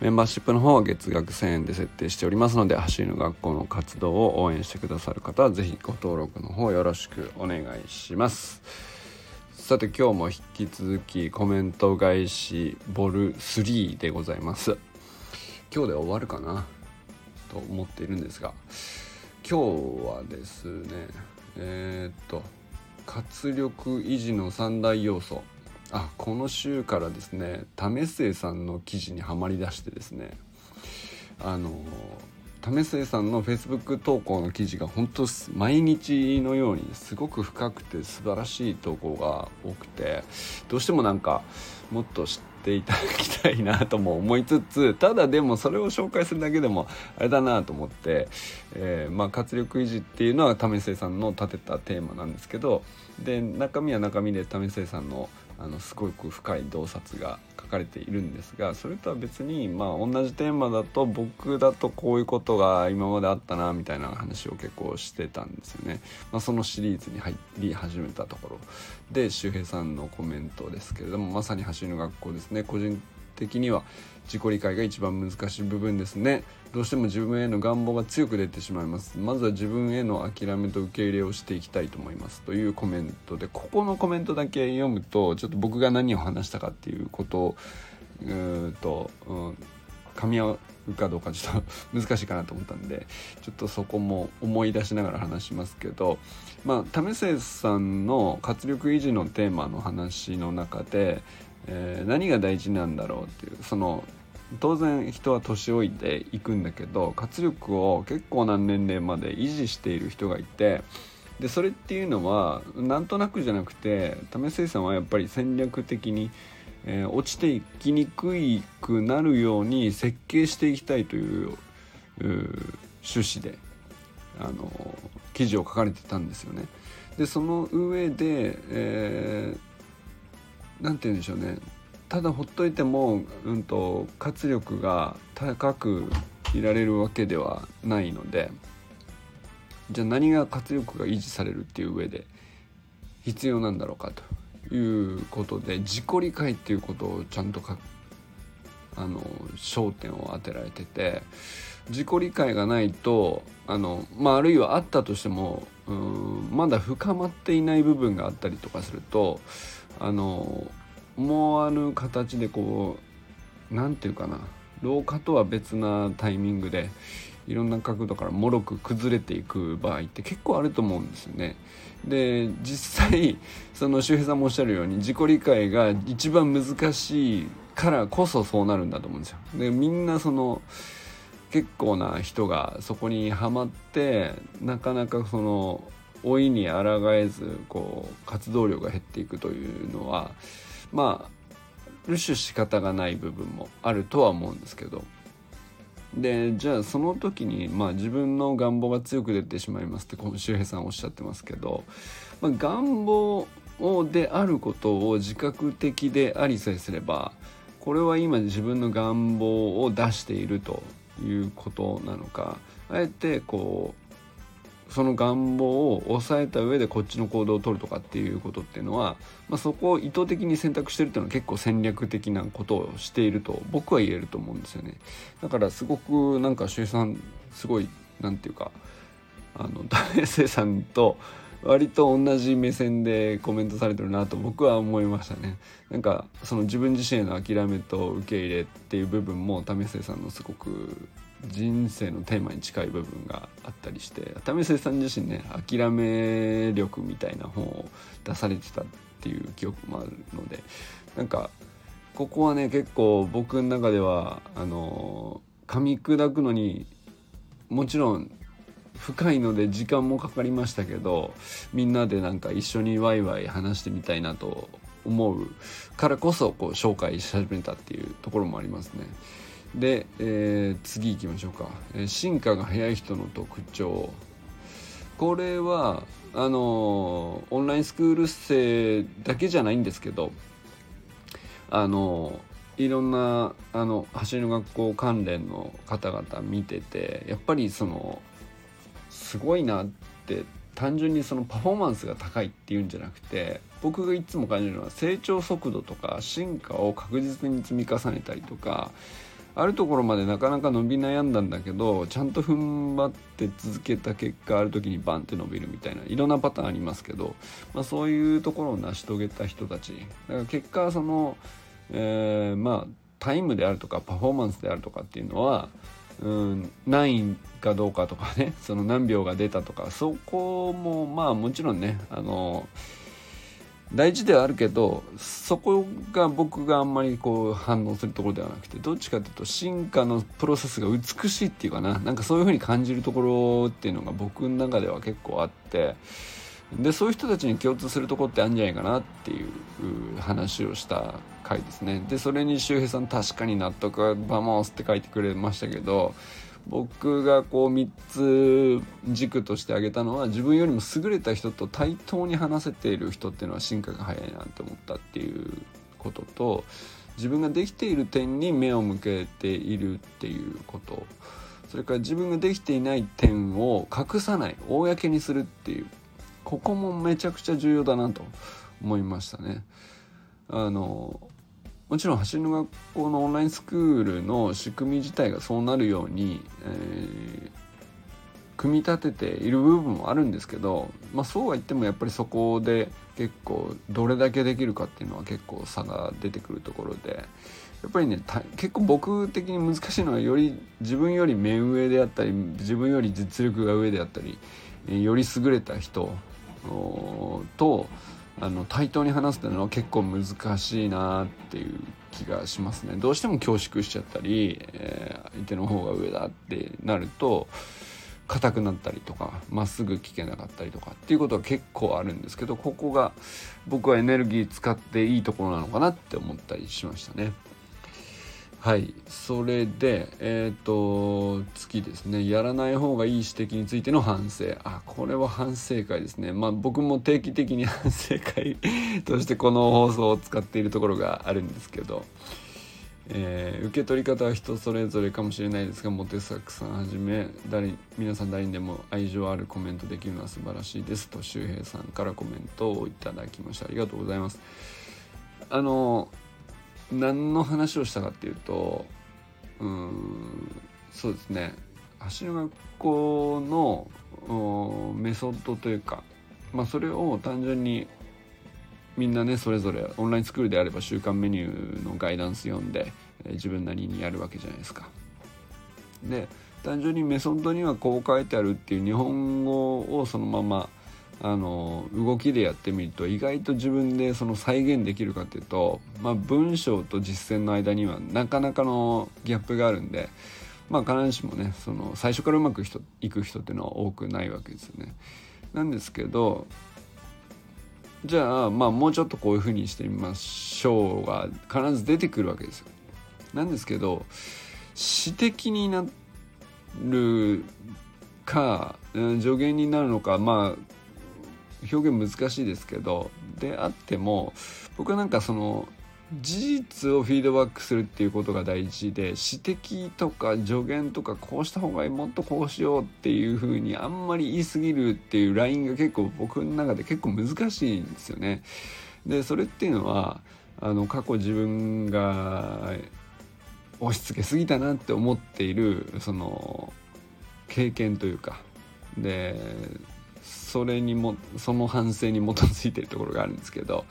メンバーシップの方は月額1000円で設定しておりますので走りの学校の活動を応援してくださる方はぜひご登録の方よろしくお願いします。さて今日も引き続きコメント返しボル3でございます。今日で終わるかな？と思っているんですが今日はですねえー、っと活力維持の三大要素。あこの週からですね為末さんの記事にはまりだしてですねあの為末さんのフェイスブック投稿の記事が本当毎日のようにすごく深くて素晴らしい投稿が多くてどうしてもなんかもっと知っていただきたいなとも思いつつただでもそれを紹介するだけでもあれだなと思って、えー、まあ、活力維持っていうのは為末さんの立てたテーマなんですけどで中身は中身で為末さんのあのすごく深い洞察が書かれているんですがそれとは別にまあ同じテーマだと僕だとこういうことが今まであったなみたいな話を結構してたんですよね、まあ、そのシリーズに入り始めたところで周平さんのコメントですけれどもまさに走りの学校ですね。個人的には自己理解が一番難しい部分ですね。どうしても自分への願望が強く出てしまいます。まずは自分への諦めと受け入れをしていきたいと思います。というコメントでここのコメントだけ読むとちょっと僕が何を話したかっていうことをうと、うん、噛み合うかどうかちょっと 難しいかなと思ったんでちょっとそこも思い出しながら話しますけどまあ為末さんの活力維持のテーマの話の中で、えー、何が大事なんだろうっていうその当然人は年老いていくんだけど活力を結構な年齢まで維持している人がいてでそれっていうのはなんとなくじゃなくて為末さんはやっぱり戦略的に、えー、落ちていきにくいくなるように設計していきたいという趣旨であの記事を書かれてたんですよね。でその上で、えー、て言うんでしょうねただほっといても、うんと、活力が高くいられるわけではないのでじゃあ何が活力が維持されるっていう上で必要なんだろうかということで自己理解っていうことをちゃんとあの焦点を当てられてて自己理解がないとあの、まあ、あるいはあったとしてもうんまだ深まっていない部分があったりとかするとあの思わぬ形でこう何て言うかな老化とは別なタイミングでいろんな角度からもろく崩れていく場合って結構あると思うんですよね。で実際その周平さんもおっしゃるように自己理解が一番難しいからこそそうなるんだと思うんですよ。でみんなその結構な人がそこにはまってなかなかその老いに抗えずこう活動量が減っていくというのはまあルシュ仕方がない部分もあるとは思うんですけど。でじゃあその時に、まあ、自分の願望が強く出てしまいますってこの周平さんおっしゃってますけど、まあ、願望をであることを自覚的でありさえすればこれは今自分の願望を出しているということなのかあえてこうその願望を抑えた上でこっちの行動を取るとかっていうことっていうのは、まあ、そこを意図的に選択してるっていうのは結構戦略的なことをしていると僕は言えると思うんですよね。だからすごくなんか周さんすごいなんていうかあの大生さんと割と同じ目線でコメントされてるなと僕は思いましたね。なんかその自分自身への諦めと受け入れっていう部分も為末さんのすごく人生のテーマに近い部分があったりして為末さん自身ね諦め力みたいな本を出されてたっていう記憶もあるのでなんかここはね結構僕の中ではあの噛み砕くのにもちろん深いので時間もかかりましたけどみんなでなんか一緒にワイワイ話してみたいなと思うからこそこう紹介し始めたっていうところもありますね。で、えー、次行きましょうか、えー、進化が早い人の特徴。これはあのオンラインスクール生だけじゃないんですけどあのいろんなあの走りの学校関連の方々見ててやっぱりそのすごいなって単純にそのパフォーマンスが高いっていうんじゃなくて僕がいつも感じるのは成長速度とか進化を確実に積み重ねたりとかあるところまでなかなか伸び悩んだんだけどちゃんと踏ん張って続けた結果ある時にバンって伸びるみたいないろんなパターンありますけど、まあ、そういうところを成し遂げた人たち。だから結果その、えー、まあタイムであるとかパフォーマンスであるとかっていうのはうん、何位かどうかとかねその何秒が出たとかそこもまあもちろんねあの大事ではあるけどそこが僕があんまりこう反応するところではなくてどっちかというと進化のプロセスが美しいっていうかななんかそういう風に感じるところっていうのが僕の中では結構あってでそういう人たちに共通するとこってあるんじゃないかなっていう話をした回ですね。でそれに周平さん確かに納得はバモースって書いてくれましたけど僕がこう3つ軸として挙げたのは自分よりも優れた人と対等に話せている人っていうのは進化が早いなって思ったっていうことと自分ができている点に目を向けているっていうことそれから自分ができていない点を隠さない公にするっていうここもめちゃくちゃ重要だなと思いましたね。あのもちろん走りの学校のオンラインスクールの仕組み自体がそうなるように、えー、組み立てている部分もあるんですけど、まあ、そうは言ってもやっぱりそこで結構どれだけできるかっていうのは結構差が出てくるところでやっぱりね結構僕的に難しいのはより自分より目上であったり自分より実力が上であったりより優れた人とあの対等に話すっていうのは結構難しいなっていう気がしますねどうしても恐縮しちゃったり、えー、相手の方が上だってなると硬くなったりとかまっすぐ聞けなかったりとかっていうことは結構あるんですけどここが僕はエネルギー使っていいところなのかなって思ったりしましたね。はい。それでえっ、ー、と次ですね。やらない方がいい指摘についての反省。あこれは反省会ですね。まあ僕も定期的に 反省会としてこの放送を使っているところがあるんですけど、えー、受け取り方は人それぞれかもしれないですがモテサクさんはじめ誰皆さん誰にでも愛情あるコメントできるのは素晴らしいです。と周平さんからコメントをいただきました。ありがとうございます。あの何の話をしたかっていうとうんそうですね走る学校のメソッドというか、まあ、それを単純にみんなねそれぞれオンラインスクールであれば週間メニューのガイダンス読んで、自分なりにやるわけじゃないですか。で単純にメソッドにはこう書いてあるっていう日本語をそのままあの動きでやってみると意外と自分でその再現できるかっていうと、まあ、文章と実践の間にはなかなかのギャップがあるんで、まあ、必ずしもねその最初からうまくいく人っていうのは多くないわけですよね。なんですけどじゃあまあもうちょっとこういうふうにしてみましょうが必ず出てくるわけですよ。なんですけど詩的になるか助言になるのかまあ表現難しいですけどであっても僕はなんかその事実をフィードバックするっていうことが大事で指摘とか助言とかこうした方がいいもっとこうしようっていうふうにあんまり言い過ぎるっていうラインが結構僕の中で結構難しいんですよね。でそれっていうのはあの過去自分が押し付けすぎたなって思っているその経験というかでそれにもその反省に基づいてるところがあるんですけど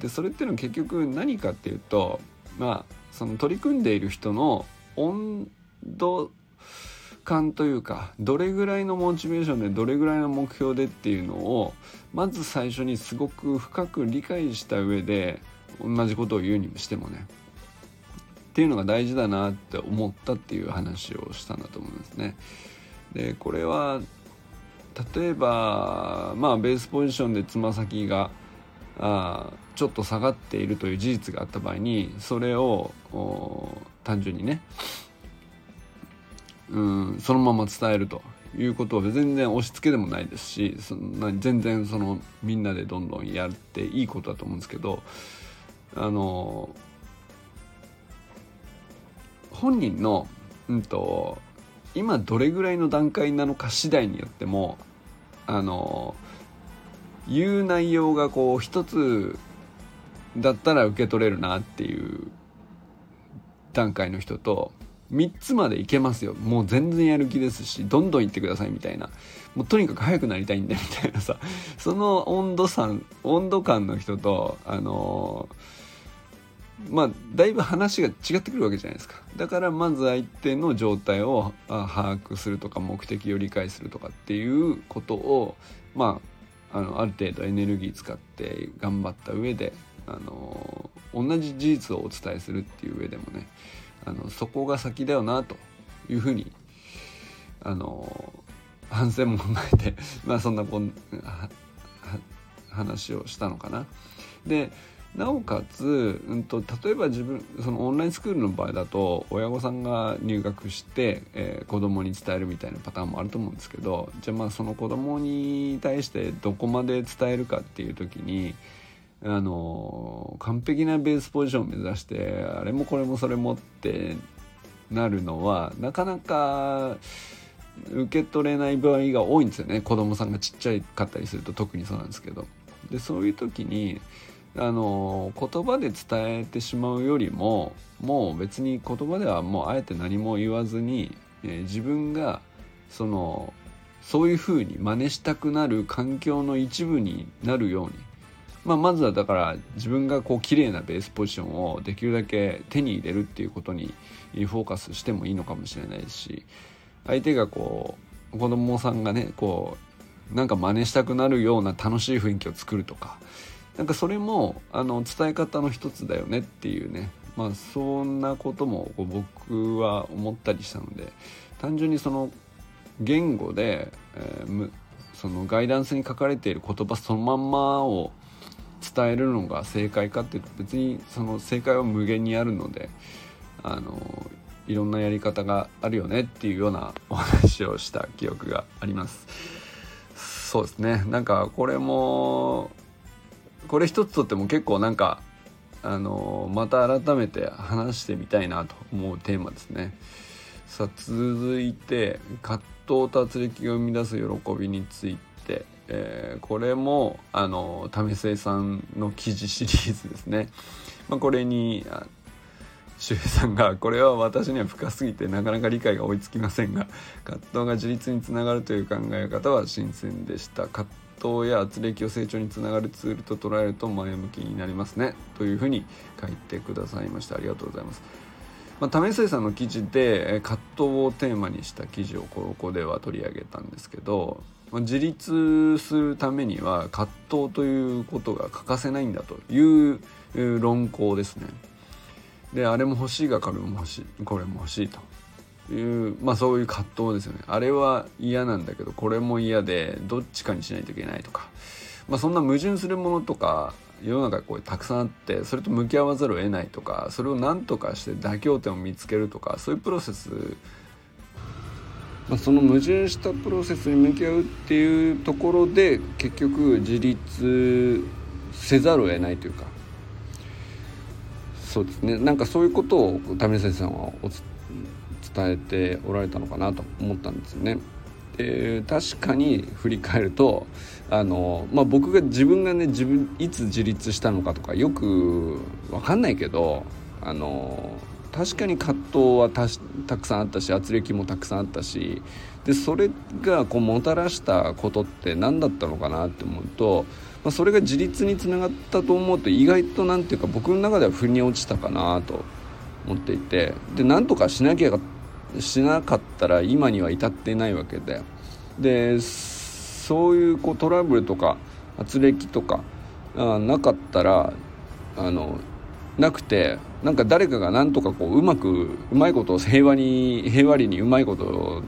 でそれっていうのは結局何かっていうとまあその取り組んでいる人の温度感というかどれぐらいのモチベーションでどれぐらいの目標でっていうのをまず最初にすごく深く理解した上で同じことを言うにしてもねっていうのが大事だなって思ったっていう話をしたんだと思いますね。でこれは例えばまあベースポジションでつま先があちょっと下がっているという事実があった場合にそれを単純にねうんそのまま伝えるということは全然押し付けでもないですしそんな全然そのみんなでどんどんやっていいことだと思うんですけどあの本人の、うんと、今どれぐらいの段階なのか次第によってもあの言う内容がこう一つだったら受け取れるなっていう段階の人と3つまでいけますよ。もう全然やる気ですしどんどん行ってくださいみたいな。もうとにかく早くなりたいんだみたいなさ。その温度差温度感の人とあのまあだいぶ話が違ってくるわけじゃないですかだからまず相手の状態を把握するとか目的を理解するとかっていうことをまああのある程度エネルギー使って頑張った上であの同じ事実をお伝えするっていう上でもねあのそこが先だよなというふうにあの反省も踏まえてまあそんなこん話をしたのかな。でなおかつ、うんと、例えば自分そのオンラインスクールの場合だと親御さんが入学して、えー、子供に伝えるみたいなパターンもあると思うんですけどじゃあまあその子供に対してどこまで伝えるかっていう時にあの完璧なベースポジションを目指してあれもこれもそれもってなるのはなかなか受け取れない場合が多いんですよね子供さんがちっちゃかったりすると特にそうなんですけど。でそういう時にあの言葉で伝えてしまうよりももう別に言葉ではもうあえて何も言わずに、えー、自分がそのそういうふうに真似したくなる環境の一部になるように。まあ、まずはだから自分がこう綺麗なベースポジションをできるだけ手に入れるっていうことにフォーカスしてもいいのかもしれないし相手がこう子供さんがねこうなんか真似したくなるような楽しい雰囲気を作るとかなんかそれもあの伝え方の一つだよねっていうね。まあそんなことも僕は思ったりしたので単純にその言語で、えー、そのガイダンスに書かれている言葉そのまんまを伝えるのが正解かっていうと別にその正解は無限にあるのであのいろんなやり方があるよねっていうようなお話をした記憶があります。そうですね。なんかこれもこれ一つとっても結構なんかあのまた改めて話してみたいなと思うテーマですね。さあ続いて葛藤と圧力が生み出す喜びについて。えー、これもあの為末さんの記事シリーズですね、まあ、これに周平さんが「これは私には深すぎてなかなか理解が追いつきませんが葛藤が自立につながるという考え方は新鮮でした」葛藤や圧力を成長につながるツールと捉えると前向きになりますねというふうに書いてくださいましたありがとうございます。まあ、為末さんの記事で葛藤をテーマにした記事をここでは取り上げたんですけどま自立するためには葛藤ということが欠かせないんだという論考ですね。であれも欲しいがこれも欲しいこれも欲しいというまあそういう葛藤ですよね。あれは嫌なんだけどこれも嫌でどっちかにしないといけないとか、まあ、そんな矛盾するものとか世の中こうたくさんあってそれと向き合わざるを得ないとかそれを何とかして妥協点を見つけるとかそういうプロセス。まあ、その矛盾したプロセスに向き合うっていうところで結局自立せざるを得ないというか。そうですね。なんかそういうことを為先生さんは伝えておられたのかなと思ったんですよね。で確かに振り返るとあの、まあ、僕が自分がね自分いつ自立したのかとかよく分かんないけどあの確かに葛藤はたくさんあったし圧力もたくさんあったしでそれがこうもたらしたことって何だったのかなって思うと、まあ、それが自立につながったと思うと意外と何ていうか僕の中では腑に落ちたかなと思っていてで何とかしなきゃしなかったら今には至ってないわけででそういうこうトラブルとか圧力とかあなかったらあのなくてなんか誰かがなんとかこううまくうまいことを平和に平和裏にうまいことを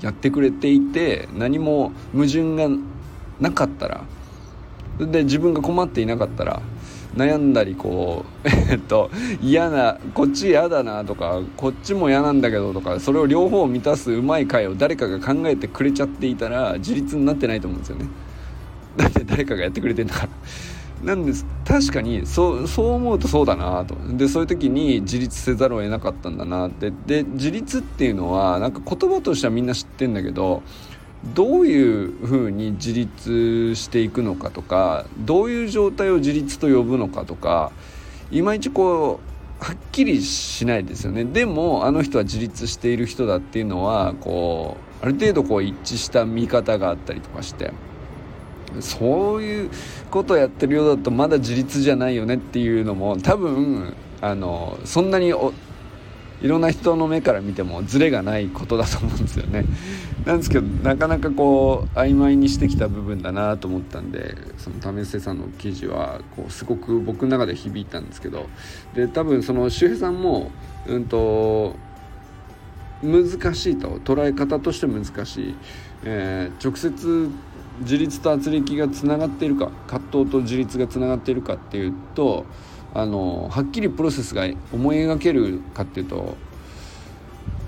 やってくれていて何も矛盾がなかったらで自分が困っていなかったら悩んだりこう えっと嫌なこっち嫌だなとかこっちも嫌なんだけどとかそれを両方満たすうまい回を誰かが考えてくれちゃっていたら自立になってないと思うんですよね。だって誰かがやってくれてんだから。なんです確かにそうそう思うとそうだなと。でそういう時に自立せざるを得なかったんだなって。で自立っていうのはなんか言葉としてはみんな知ってんだけどどういうふうに自立していくのかとかどういう状態を自立と呼ぶのかとかいまいちこうはっきりしないですよねでもあの人は自立している人だっていうのはこうある程度こう一致した見方があったりとかして。そういうことやってるようだとまだ自立じゃないよねっていうのも多分あのそんなにいろんな人の目から見てもズレがないことだと思うんですよね。なんですけどなかなかこう曖昧にしてきた部分だなと思ったんでその為末さんの記事はこうすごく僕の中で響いたんですけどで多分その周平さんもうんと難しいと捉え方として難しい、えー、直接自立と圧力がつながっているか葛藤と自立がつながっているかっていうとあのはっきりプロセスが思い描けるかっていうと、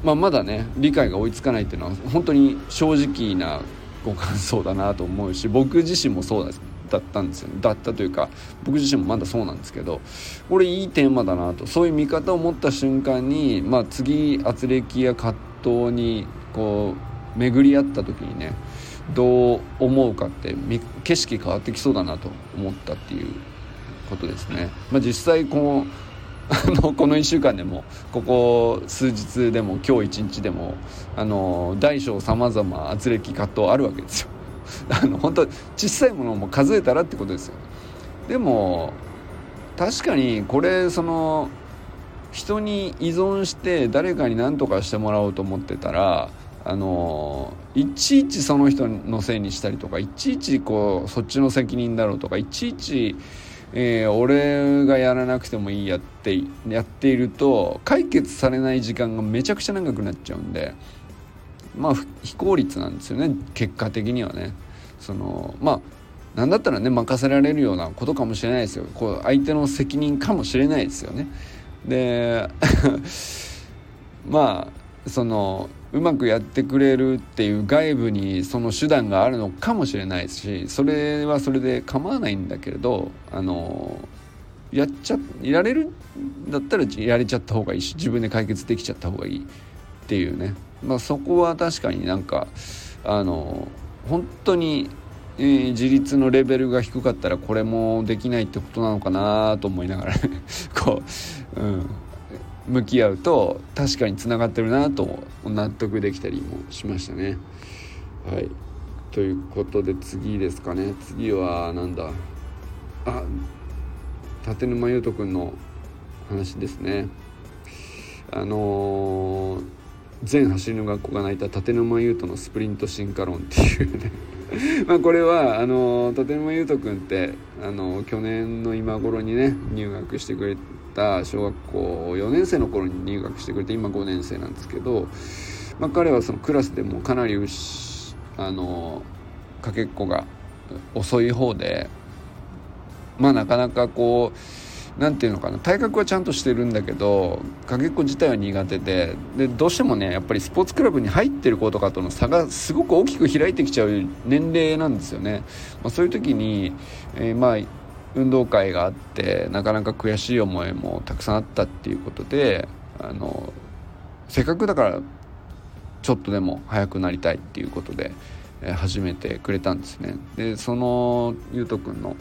まあ、まだね理解が追いつかないっていうのは本当に正直なご感想だなと思うし僕自身もそうだったんですよ、だったというか僕自身もまだそうなんですけどこれいいテーマだなとそういう見方を持った瞬間に、まあ、次圧力や葛藤にこう巡り合った時にねどう思うかって景色変わってきそうだなと思ったっていうことですね。まあ、実際このあのこの1週間でもここ数日でも今日一日でもあの大小さまざま圧力葛藤あるわけですよ。あの本当小さいものも数えたらってことですよ。でも確かにこれその人に依存して誰かに何とかしてもらおうと思ってたらあのいちいちその人のせいにしたりとかいちいちこうそっちの責任だろうとかいちいち、えー、俺がやらなくてもいいやってやっていると解決されない時間がめちゃくちゃ長くなっちゃうんでまあ非効率なんですよね結果的にはね。そのまあ何だったらね任せられるようなことかもしれないですよこう相手の責任かもしれないですよね。で まあそのうまくやってくれるっていう外部にその手段があるのかもしれないしそれはそれで構わないんだけれどあのやっちゃいられるんだったらやれちゃった方がいいし自分で解決できちゃった方がいいっていうね、まあ、そこは確かになんかあの本当に、えー、自立のレベルが低かったらこれもできないってことなのかなと思いながら こう、うん、向き合うと確かにつながってるなと納得できたりもしましたね。はいということで次ですかね次はなんだあ立沼優斗くんの話ですね。あのー、全走りの学校が泣いた立沼優斗のスプリント進化論っていうね まあこれはあの立沼優斗君ってあの去年の今頃にね入学してくれた小学校4年生の頃に入学してくれて今5年生なんですけど、まあ、彼はそのクラスでもかなりあのかけっこが遅い方でまあなかなかこう何て言うのかな体格はちゃんとしてるんだけどかけっこ自体は苦手ででどうしてもねやっぱりスポーツクラブに入ってる子とかとの差がすごく大きく開いてきちゃう年齢なんですよね。まあ、そういう時に、えー、まあ運動会があってなかなか悔しい思いもたくさんあったっていうことであのせっかくだからちょっとでも速くなりたいっていうことで、え、始めてくれたんですね。でそのゆうとくんの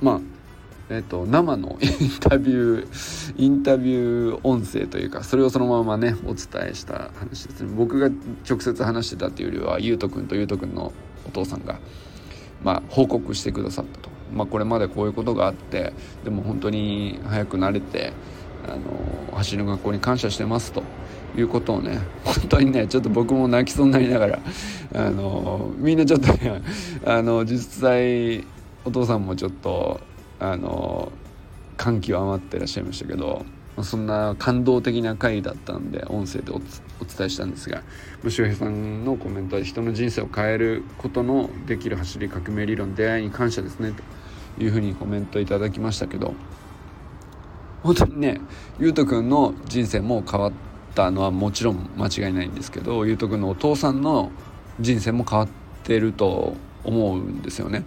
まあえっと、生の インタビューインタビュー音声というかそれをそのままねお伝えした話ですね僕が直接話してたっていうよりはゆうとくんとゆうとくんのお父さんが、まあ、報告してくださったと、まあ、これまでこういうことがあってでも本当に早くなれてあの走り学校に感謝してますということをね本当にねちょっと僕も泣きそうになりながらあのみんなちょっとあの実際お父さんもちょっとあの感極まってらっしゃいましたけどそんな感動的な回だったんで音声でお伝えしたんですが周平さんのコメントは人の人生を変えることのできる走り革命理論出会いに感謝ですねと。いうふうにコメントいただきましたけど本当にねゆうとくんの人生も変わったのはもちろん間違いないんですけどゆうとくんのお父さんの人生も変わってると思うんですよね。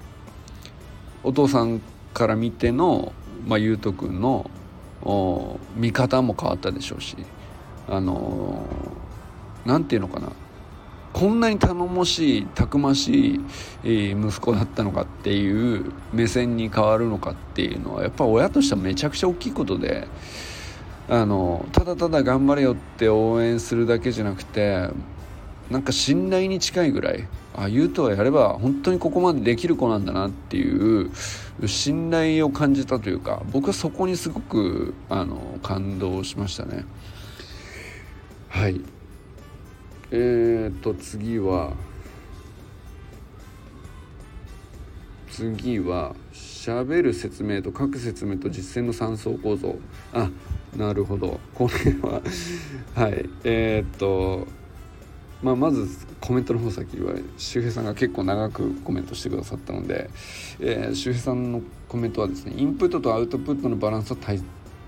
お父さんから見ての、まあ、ゆうとくんの見方も変わったでしょうしあの何て言うのかなこんなに頼もしいたくましい息子だったのかっていう目線に変わるのかっていうのはやっぱ親としてはめちゃくちゃ大きいことであのただただ頑張れよって応援するだけじゃなくてなんか信頼に近いぐらいあゆうとはやれば本当にここまでできる子なんだなっていう信頼を感じたというか僕はそこにすごくあの感動しましたね。はい。えーと次は次は喋る説明と書く説明と実践の3層構造。あなるほど。これは はい。えー、っとまあ、まずコメントの方先は周平さんが結構長くコメントしてくださったので、えー、周平さんのコメントはですねインプットとアウトプットのバランスは大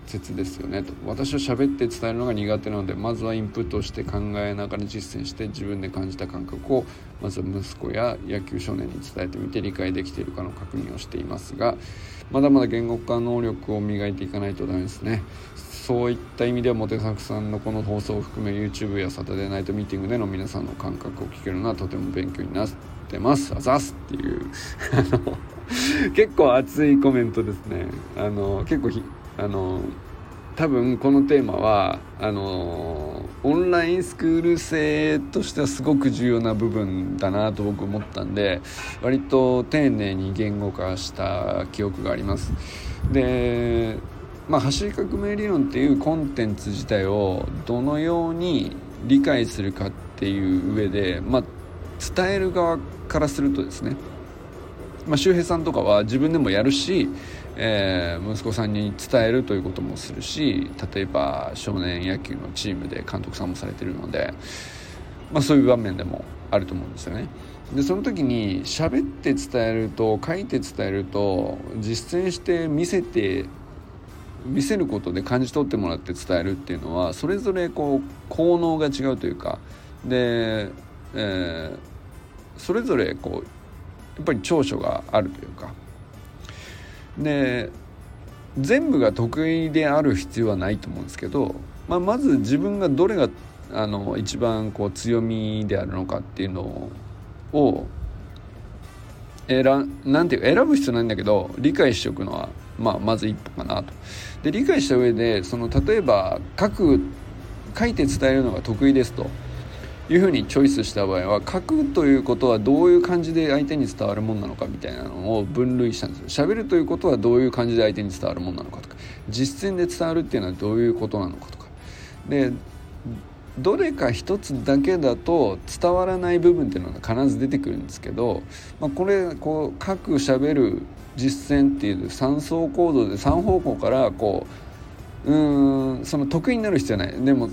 切ですよね。と私は喋って伝えるのが苦手なのでまずはインプットして考えながら実践して自分で感じた感覚をまずは息子や野球少年に伝えてみて理解できているかの確認をしていますがまだまだ言語化能力を磨いていかないとダメですね。そういった意味ではモテサクさんのこの放送を含め YouTube やサタデーナイトミーティングでの皆さんの感覚を聞けるのはとても勉強になってます。あざすっていう結構熱いコメントですね。あの結構あの多分このテーマはあのオンラインスクール生としてはすごく重要な部分だなと僕思ったんで割と丁寧に言語化した記憶があります。でまあ走り革命理論っていうコンテンツ自体をどのように理解するかっていう上でまあ伝える側からするとですねまあ、周平さんとかは自分でもやるしえー、息子さんに伝えるということもするし例えば少年野球のチームで監督さんもされてるので、まあ、そういう場面でもあると思うんですよね。でその時に喋って伝えると書いて伝えると実践して見せて見せることで感じ取ってもらって伝えるっていうのはそれぞれこう効能が違うというかで、えー、それぞれこうやっぱり長所があるというかで全部が得意である必要はないと思うんですけど、まあ、まず自分がどれがあの一番こう強みであるのかっていうのを選なんていう選ぶ必要ないんだけど理解しておくのは、まあ、まず一歩かなと。で理解した上でその例えば書く書いて伝えるのが得意ですと。いうふうにチョイスした場合は書くということはどういう感じで相手に伝わるもんなのかみたいなのを分類したんですよ。喋るということはどういう感じで相手に伝わるもんなのかとか実践で伝わるっていうのはどういうことなのかとか。でどれか一つだけだと伝わらない部分っていうのが必ず出てくるんですけど、まあ、これこう書く喋る実践っていう3層構造で3方向からこううんその得意になる必要はない。でも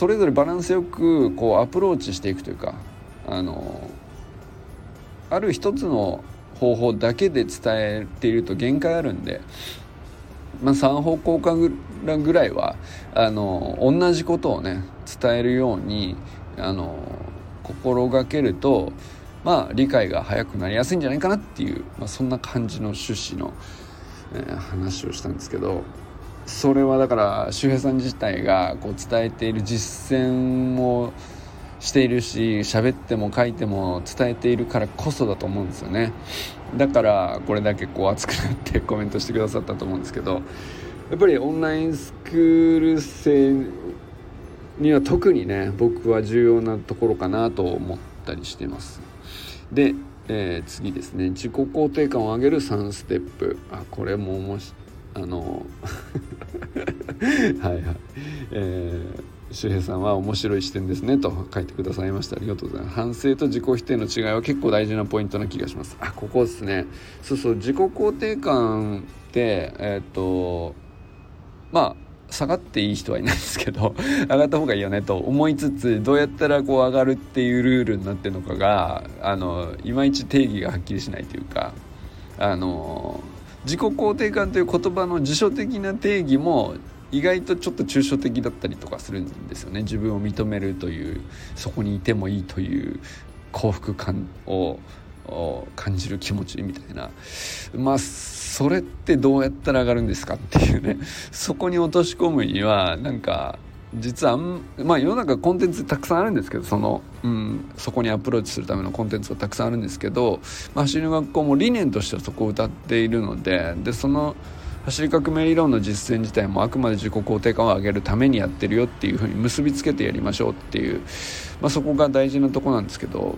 それぞれバランスよくこうアプローチしていくというかあのある一つの方法だけで伝えていると限界あるんで、まあ、3方向化ぐらいはあの同じことをね伝えるようにあの心がけるとまあ理解が早くなりやすいんじゃないかなっていう、まあ、そんな感じの趣旨の、えー、話をしたんですけど。それはだから周平さん自体がこう伝えている実践をしているし喋っても書いても伝えているからこそだと思うんですよね。だからこれだけこう熱くなってコメントしてくださったと思うんですけどやっぱりオンラインスクール生には特にね僕は重要なところかなと思ったりしてます。で、えー、次ですね。自己肯定感を上げる3ステップ。あこれも面白い。あの はいはい。えー周平さんは面白い視点ですねと書いてくださいました。ありがとうございます。反省と自己否定の違いは結構大事なポイントな気がします。あここですね。そうそう自己肯定感ってえっ、とまあ下がっていい人はいないですけど 上がった方がいいよねと思いつつどうやったらこう上がるっていうルールになってるのかがあのいまいち定義がはっきりしないというかあの自己肯定感という言葉の辞書的な定義も意外とちょっと抽象的だったりとかするんですよね。自分を認めるというそこにいてもいいという幸福感を感じる気持ちみたいな。まあそれってどうやったら上がるんですかっていうね。そこに落とし込むにはなんか実はまあ世の中コンテンツたくさんあるんですけどその、うん、そこにアプローチするためのコンテンツがたくさんあるんですけど、まあ、走りの学校も理念としてはそこを歌っているのででその走り革命理論の実践自体もあくまで自己肯定感を上げるためにやってるよっていうふうに結びつけてやりましょうっていう、まあ、そこが大事なとこなんですけど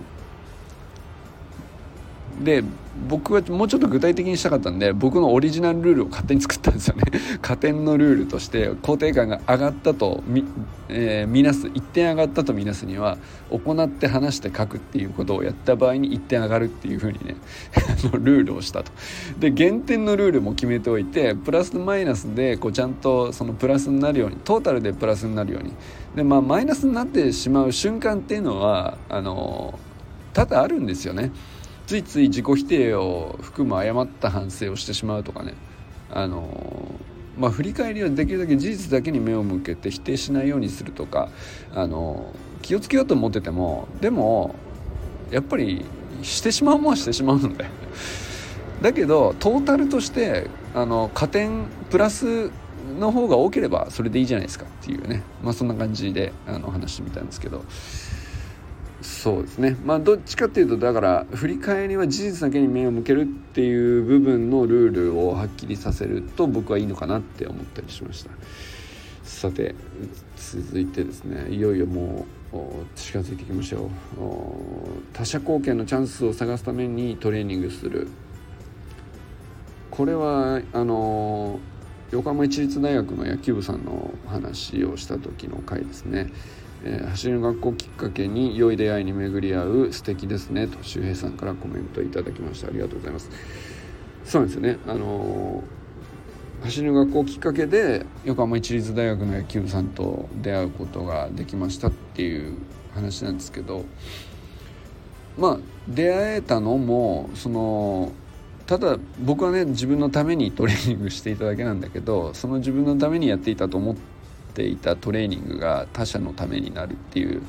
で僕はもうちょっと具体的にしたかったんで僕のオリジナルルールを勝手に作ったんですよね。加点のルールとして肯定感が上がったとみ、えー、見なす1点上がったと見なすには行って話して書くっていうことをやった場合に1点上がるっていうふうにね ルールをしたと。で減点のルールも決めておいてプラスマイナスでこうちゃんとそのプラスになるようにトータルでプラスになるように。でまあマイナスになってしまう瞬間っていうのはあの多々あるんですよね。ついつい自己否定を含む誤った反省をしてしまうとかね。あのまあ、振り返りはできるだけ事実だけに目を向けて否定しないようにするとか。あの気をつけようと思っててもでもやっぱりしてしまうもんはしてしまうので。だけどトータルとしてあの加点プラスの方が多ければそれでいいじゃないですかっていうね。まあそんな感じであの話してみたんですけど。そうですね。まあどっちかっていうとだから振り返りは事実だけに目を向けるっていう部分のルールをはっきりさせると僕はいいのかなって思ったりしました。さて続いてですねいよいよもう近づいていきましたよ他者貢献のチャンスを探すためにトレーニングする。これはあの横浜市立大学の野球部さんの話をした時の回ですね。えー、走りの学校きっかけに良い出会いに巡り合う素敵ですねと周平さんからコメントいただきました。ありがとうございます。そうなんですよね。あのー、走りの学校きっかけで横浜市立大学の野球部さんと出会うことができましたっていう話なんですけどまあ出会えたのもそのただ僕はね自分のためにトレーニングしていただけなんだけどその自分のためにやっていたと思ってっていたトレーニングが他者のためになるっていう、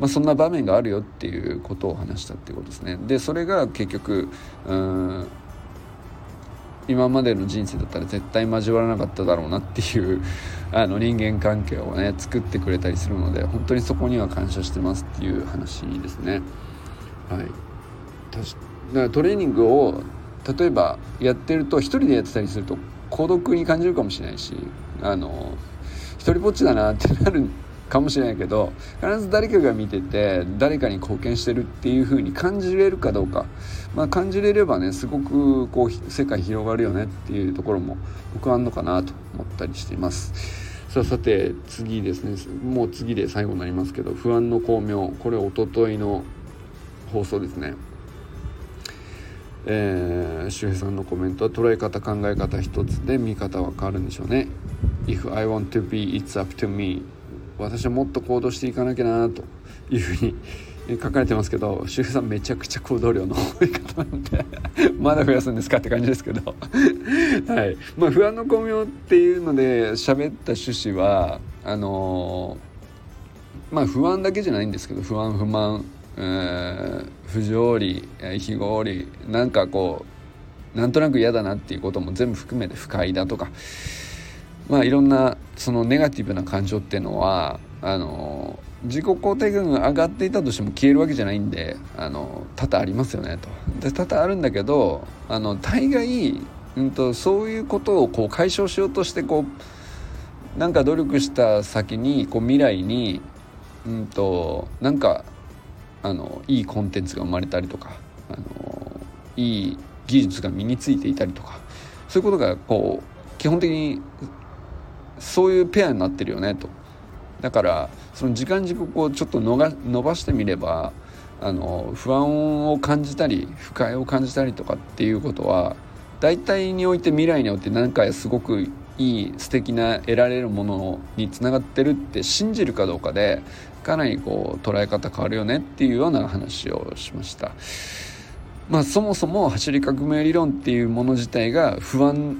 まあ、そんな場面があるよっていうことを話したっていうことですね。でそれが結局うん今までの人生だったら絶対交わらなかっただろうなっていうあの人間関係をね作ってくれたりするので本当にそこには感謝してますっていう話ですね。はい、だからトレーニングを例えばやってると一人でやってたりすると孤独に感じるかもしれないしあの一人ぼっちだなってなるかもしれないけど必ず誰かが見てて誰かに貢献してるっていう風に感じれるかどうか、まあ、感じれればねすごくこう世界広がるよねっていうところも僕はあんのかなと思ったりしています。さあさて次ですねもう次で最後になりますけど不安の巧妙これおとといの放送ですね。えー、周平さんのコメントは捉え方考え方一つで見方は変わるんでしょうね If I want to be it's up to me. 私はもっと行動していかなきゃなというふうに書かれてますけど周平さんめちゃくちゃ行動量の多い方なんでまだ増やすんですかって感じですけど。はい。まあ不安の巧妙っていうので喋った趣旨はあのー、まあ不安だけじゃないんですけど不安不満不条理非合理なんかこうなんとなく嫌だなっていうことも全部含めて不快だとかまあいろんなそのネガティブな感情っていうのはあの自己肯定感が上がっていたとしても消えるわけじゃないんであの多々ありますよねと。で多々あるんだけどあの大概、うんと、そういうことをこう解消しようとしてこうなんか努力した先にこう未来に、うんとなんかあのいいコンテンツが生まれたりとかあのいい技術が身についていたりとかそういうことがこう基本的にそういうペアになってるよねとだからその時間軸をちょっと伸ばしてみればあの不安を感じたり不快を感じたりとかっていうことは大体において未来において何かすごくいい素敵な得られるものにつながってるって信じるかどうかでかなりこう捉え方変わるよねっていうような話をしました。まあそもそも走り革命理論っていうもの自体が不安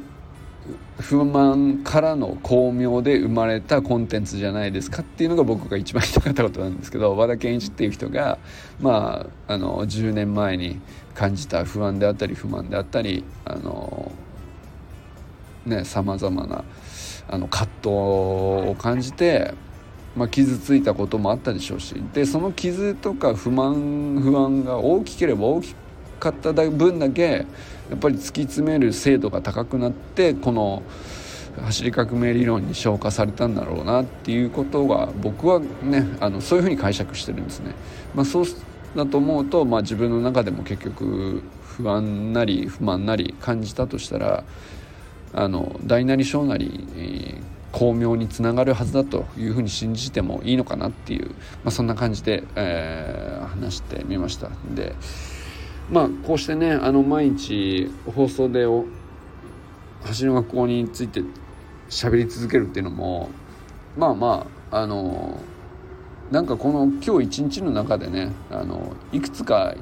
不満からの巧妙で生まれたコンテンツじゃないですかっていうのが僕が一番言いたかったことなんですけど 和田健一っていう人がまああの10年前に感じた不安であったり不満であったりあのねさまざまなあの葛藤を感じて、まあ、傷ついたこともあったでしょうしでその傷とか不満不安が大きければ大きくかった分だけやっぱり突き詰める精度が高くなってこの走り革命理論に昇華されたんだろうなっていうことが僕はねあのそういうふうに解釈してるんですね。まあ、そうだと思うと、まあ、自分の中でも結局不安なり不満なり感じたとしたらあの大なり小なり、えー、巧妙につながるはずだというふうに信じてもいいのかなっていう、まあ、そんな感じで、えー、話してみました。でまあこうしてねあの毎日放送で走りの学校について喋り続けるっていうのもまあまああのなんかこの今日一日の中でねあのいくつか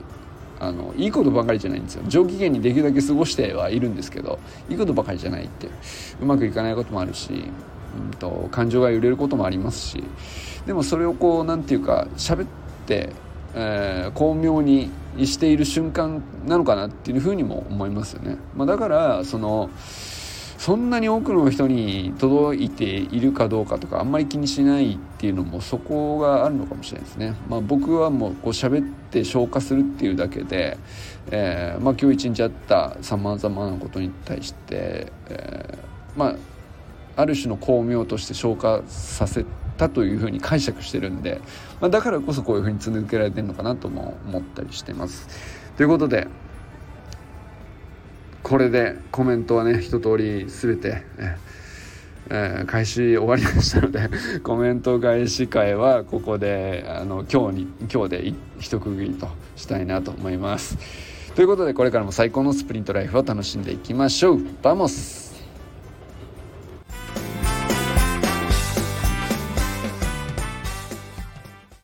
あのいいことばかりじゃないんですよ。上機嫌にできるだけ過ごしてはいるんですけどいいことばかりじゃないってうまくいかないこともあるし、うんと、感情が揺れることもありますしでもそれをこう何て言うか喋って、えー、巧妙にしている瞬間なのかなっていうふうにも思いますよね。まあ、だからそのそんなに多くの人に届いているかどうかとかあんまり気にしないっていうのもそこがあるのかもしれないですね。まあ、僕はもうこう喋って消化するっていうだけで、えー、まあ、今日一日あったさまざまなことに対して、えー、まあある種の巧妙として消化させたというふうに解釈してるんで、まあ、だからこそこういうふうに続けられてるのかなとも思ったりしてます。ということでこれでコメントはね一通り全て、えー、開始終わりましたのでコメント返し会はここであの今日に今日で一区切りとしたいなと思います。ということでこれからも最高のスプリントライフを楽しんでいきましょう。 vamos